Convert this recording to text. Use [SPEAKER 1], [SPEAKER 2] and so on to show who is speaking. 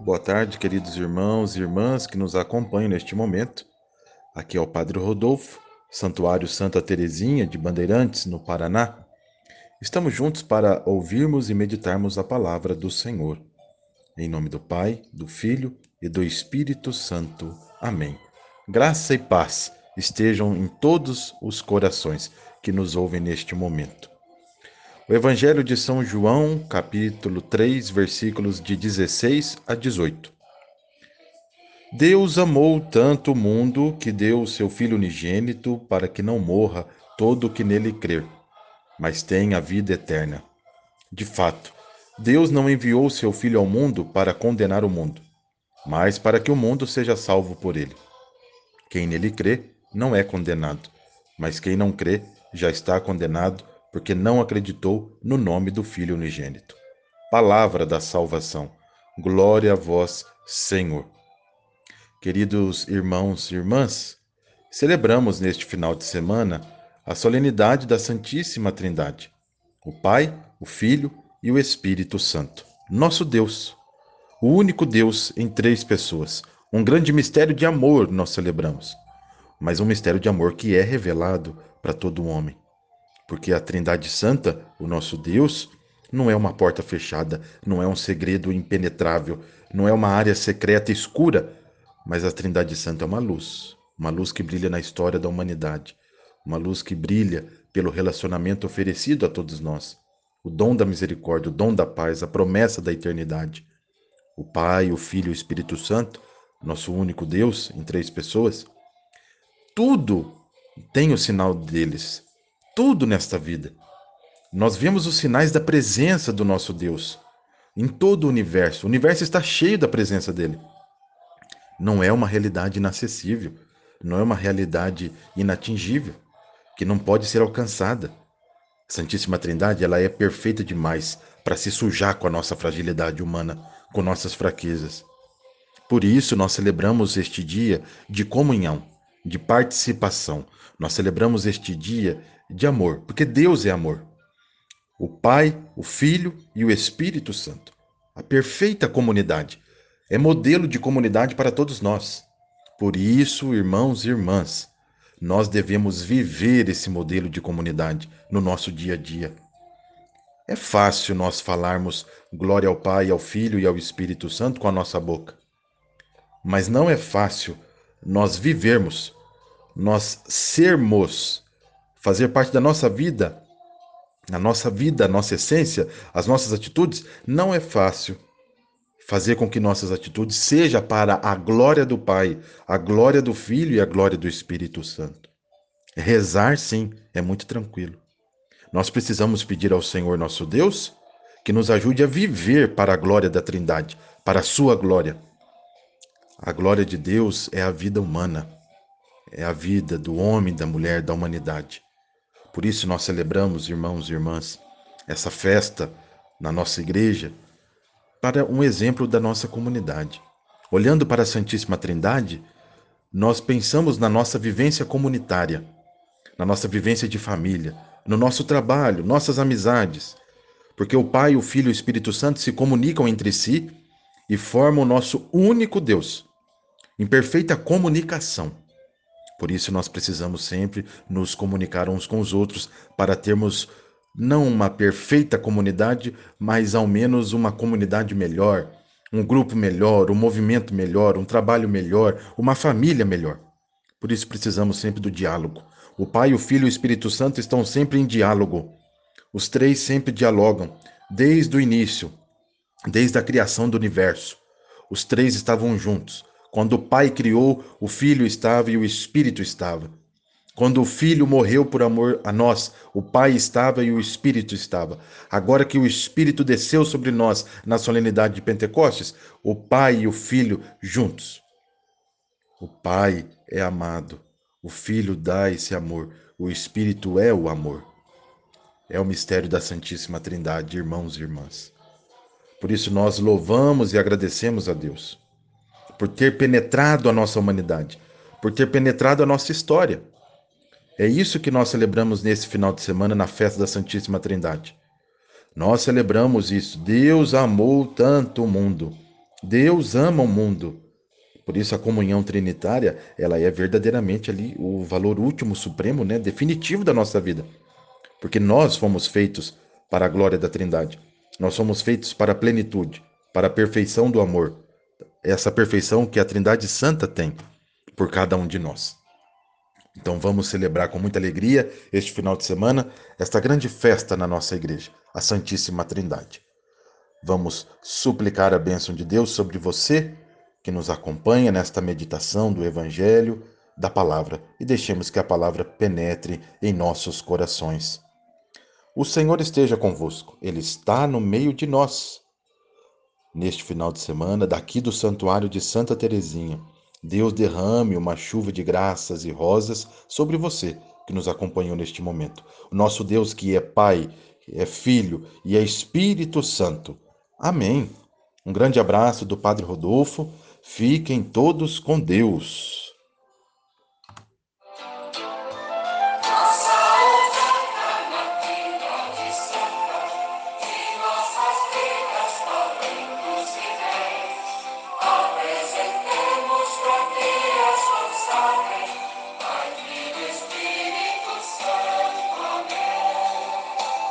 [SPEAKER 1] Boa tarde, queridos irmãos e irmãs que nos acompanham neste momento. Aqui é o Padre Rodolfo, Santuário Santa Teresinha de Bandeirantes, no Paraná. Estamos juntos para ouvirmos e meditarmos a palavra do Senhor. Em nome do Pai, do Filho e do Espírito Santo. Amém. Graça e paz estejam em todos os corações que nos ouvem neste momento. O Evangelho de São João, capítulo 3, versículos de 16 a 18. Deus amou tanto o mundo que deu o seu Filho unigênito para que não morra todo o que nele crer, mas tenha vida eterna. De fato, Deus não enviou seu Filho ao mundo para condenar o mundo, mas para que o mundo seja salvo por ele. Quem nele crê não é condenado, mas quem não crê já está condenado porque não acreditou no nome do Filho unigênito. Palavra da salvação. Glória a vós, Senhor. Queridos irmãos e irmãs, celebramos neste final de semana a solenidade da Santíssima Trindade, o Pai, o Filho e o Espírito Santo. Nosso Deus, o único Deus em três pessoas. Um grande mistério de amor nós celebramos, mas um mistério de amor que é revelado para todo homem porque a Trindade Santa, o nosso Deus, não é uma porta fechada, não é um segredo impenetrável, não é uma área secreta escura, mas a Trindade Santa é uma luz, uma luz que brilha na história da humanidade, uma luz que brilha pelo relacionamento oferecido a todos nós, o dom da misericórdia, o dom da paz, a promessa da eternidade. O Pai, o Filho e o Espírito Santo, nosso único Deus em três pessoas, tudo tem o sinal deles, tudo nesta vida. Nós vemos os sinais da presença do nosso Deus em todo o universo. O universo está cheio da presença dele. Não é uma realidade inacessível, não é uma realidade inatingível, que não pode ser alcançada. A Santíssima Trindade, ela é perfeita demais para se sujar com a nossa fragilidade humana, com nossas fraquezas. Por isso nós celebramos este dia de comunhão, de participação. Nós celebramos este dia de amor, porque Deus é amor. O Pai, o Filho e o Espírito Santo. A perfeita comunidade. É modelo de comunidade para todos nós. Por isso, irmãos e irmãs, nós devemos viver esse modelo de comunidade no nosso dia a dia. É fácil nós falarmos glória ao Pai, ao Filho e ao Espírito Santo com a nossa boca. Mas não é fácil nós vivermos, nós sermos fazer parte da nossa vida, a nossa vida, a nossa essência, as nossas atitudes, não é fácil fazer com que nossas atitudes seja para a glória do Pai, a glória do Filho e a glória do Espírito Santo. Rezar, sim, é muito tranquilo. Nós precisamos pedir ao Senhor nosso Deus que nos ajude a viver para a glória da Trindade, para a sua glória. A glória de Deus é a vida humana, é a vida do homem, da mulher, da humanidade. Por isso nós celebramos, irmãos e irmãs, essa festa na nossa igreja para um exemplo da nossa comunidade. Olhando para a Santíssima Trindade, nós pensamos na nossa vivência comunitária, na nossa vivência de família, no nosso trabalho, nossas amizades, porque o Pai, o Filho e o Espírito Santo se comunicam entre si e formam o nosso único Deus, em perfeita comunicação. Por isso nós precisamos sempre nos comunicar uns com os outros para termos não uma perfeita comunidade, mas ao menos uma comunidade melhor, um grupo melhor, um movimento melhor, um trabalho melhor, uma família melhor. Por isso precisamos sempre do diálogo. O Pai, o Filho e o Espírito Santo estão sempre em diálogo. Os três sempre dialogam, desde o início, desde a criação do universo. Os três estavam juntos, quando o Pai criou, o Filho estava e o Espírito estava. Quando o Filho morreu por amor a nós, o Pai estava e o Espírito estava. Agora que o Espírito desceu sobre nós na solenidade de Pentecostes, o Pai e o Filho juntos. O Pai é amado, o Filho dá esse amor, o Espírito é o amor. É o mistério da Santíssima Trindade, irmãos e irmãs. Por isso nós louvamos e agradecemos a Deus por ter penetrado a nossa humanidade, por ter penetrado a nossa história. É isso que nós celebramos nesse final de semana na festa da Santíssima Trindade. Nós celebramos isso. Deus amou tanto o mundo Deus ama o mundo. Por isso a comunhão trinitária, ela é verdadeiramente ali o valor último, supremo, né, definitivo da nossa vida. Porque nós fomos feitos para a glória da Trindade. Nós somos feitos para a plenitude, para a perfeição do amor. Essa perfeição que a Trindade Santa tem por cada um de nós. Então vamos celebrar com muita alegria este final de semana esta grande festa na nossa igreja, a Santíssima Trindade. Vamos suplicar a bênção de Deus sobre você que nos acompanha nesta meditação do Evangelho, da palavra, e deixemos que a palavra penetre em nossos corações. O Senhor esteja convosco, Ele está no meio de nós. Neste final de semana, daqui do Santuário de Santa Teresinha, Deus derrame uma chuva de graças e rosas sobre você que nos acompanhou neste momento. O nosso Deus que é Pai, é Filho e é Espírito Santo. Amém. Um grande abraço do Padre Rodolfo. Fiquem todos com Deus.